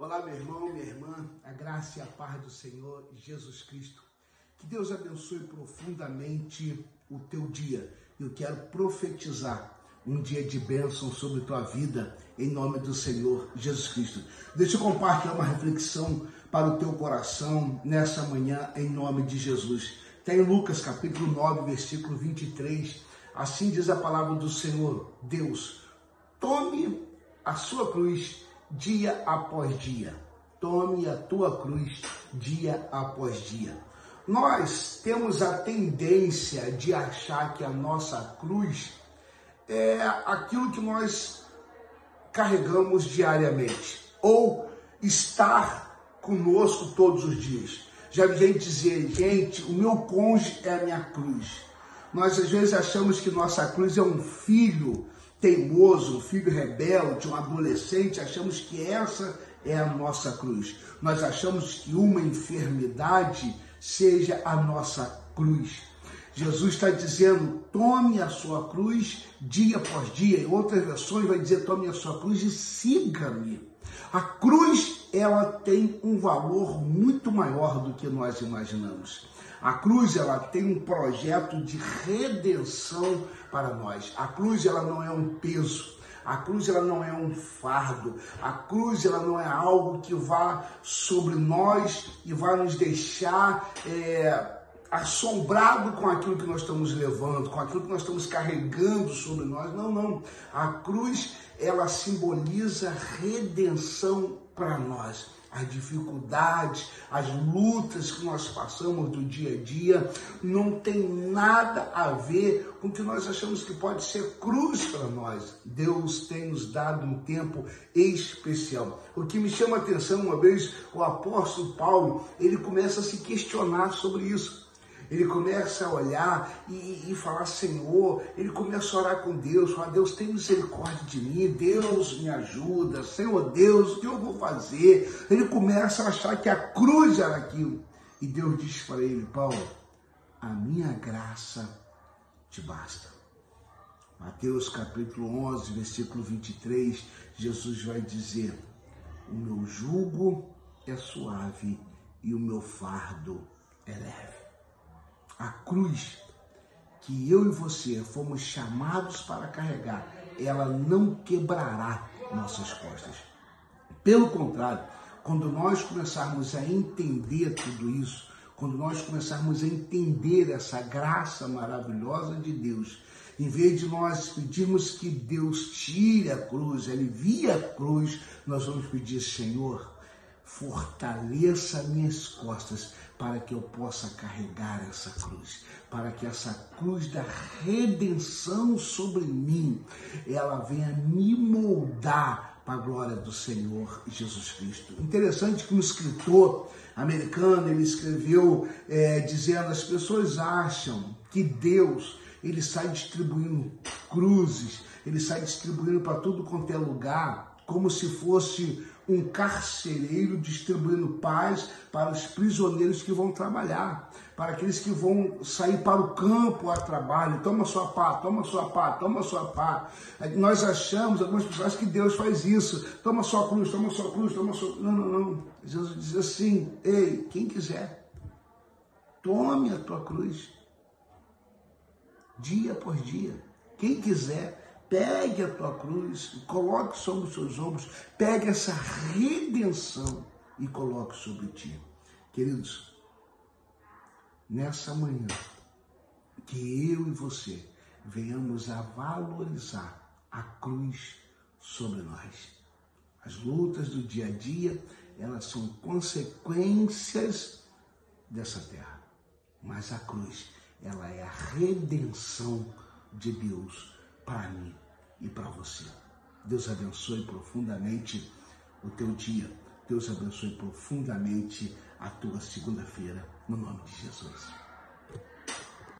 Olá, meu irmão, minha irmã, a graça e a paz do Senhor Jesus Cristo. Que Deus abençoe profundamente o teu dia. Eu quero profetizar um dia de bênção sobre tua vida, em nome do Senhor Jesus Cristo. Deixa eu compartilhar uma reflexão para o teu coração nessa manhã, em nome de Jesus. Está em Lucas capítulo 9, versículo 23. Assim diz a palavra do Senhor: Deus, tome a sua cruz dia após dia. Tome a tua cruz dia após dia. Nós temos a tendência de achar que a nossa cruz é aquilo que nós carregamos diariamente ou estar conosco todos os dias. Já vi gente dizer, gente, o meu cônjuge é a minha cruz. Nós às vezes achamos que nossa cruz é um filho teimoso, um filho rebelde, um adolescente, achamos que essa é a nossa cruz. Nós achamos que uma enfermidade seja a nossa cruz. Jesus está dizendo: tome a sua cruz dia após dia. Em outras versões vai dizer: tome a sua cruz e siga-me. A cruz ela tem um valor muito maior do que nós imaginamos. A cruz ela tem um projeto de redenção para nós. A cruz ela não é um peso. A cruz ela não é um fardo. A cruz ela não é algo que vá sobre nós e vai nos deixar é, assombrado com aquilo que nós estamos levando, com aquilo que nós estamos carregando sobre nós. Não, não. A cruz ela simboliza redenção para nós as dificuldades, as lutas que nós passamos do dia a dia, não tem nada a ver com o que nós achamos que pode ser cruz para nós. Deus tem nos dado um tempo especial. O que me chama a atenção, uma vez, o apóstolo Paulo, ele começa a se questionar sobre isso ele começa a olhar e, e, falar, Senhor, ele começa a orar com Deus, falar, Deus tem misericórdia de mim, Deus me ajuda, Senhor Deus, o que eu vou fazer? Ele começa a achar que a cruz era aquilo. E Deus diz para ele, Paulo, a minha graça te basta. Mateus capítulo 11, versículo 23, Jesus vai dizer, o meu jugo é suave e o meu fardo é leve a cruz que eu e você fomos chamados para carregar, ela não quebrará nossas costas. Pelo contrário, quando nós começarmos a entender tudo isso, quando nós começarmos a entender essa graça maravilhosa de Deus, em vez de nós pedirmos que Deus tire a cruz, alivie a cruz, nós vamos pedir, Senhor, fortaleça minhas costas para que eu possa carregar essa cruz, para que essa cruz da redenção sobre mim, ela venha me moldar para a glória do Senhor Jesus Cristo. Interessante que um escritor americano ele escreveu é, dizendo as pessoas acham que Deus ele sai distribuindo cruzes, ele sai distribuindo para tudo quanto é lugar como se fosse um carcereiro distribuindo paz para os prisioneiros que vão trabalhar, para aqueles que vão sair para o campo a trabalho. Toma sua pá, toma sua pá, toma sua pá. Nós achamos, algumas pessoas, que Deus faz isso. Toma sua cruz, toma sua cruz, toma sua. Não, não, não. Jesus diz assim: ei, quem quiser, tome a tua cruz, dia após dia. Quem quiser, Pegue a tua cruz, coloque sobre os seus ombros, pegue essa redenção e coloque sobre ti. Queridos, nessa manhã, que eu e você venhamos a valorizar a cruz sobre nós. As lutas do dia a dia, elas são consequências dessa terra. Mas a cruz, ela é a redenção de Deus para mim e para você. Deus abençoe profundamente o teu dia. Deus abençoe profundamente a tua segunda-feira, no nome de Jesus.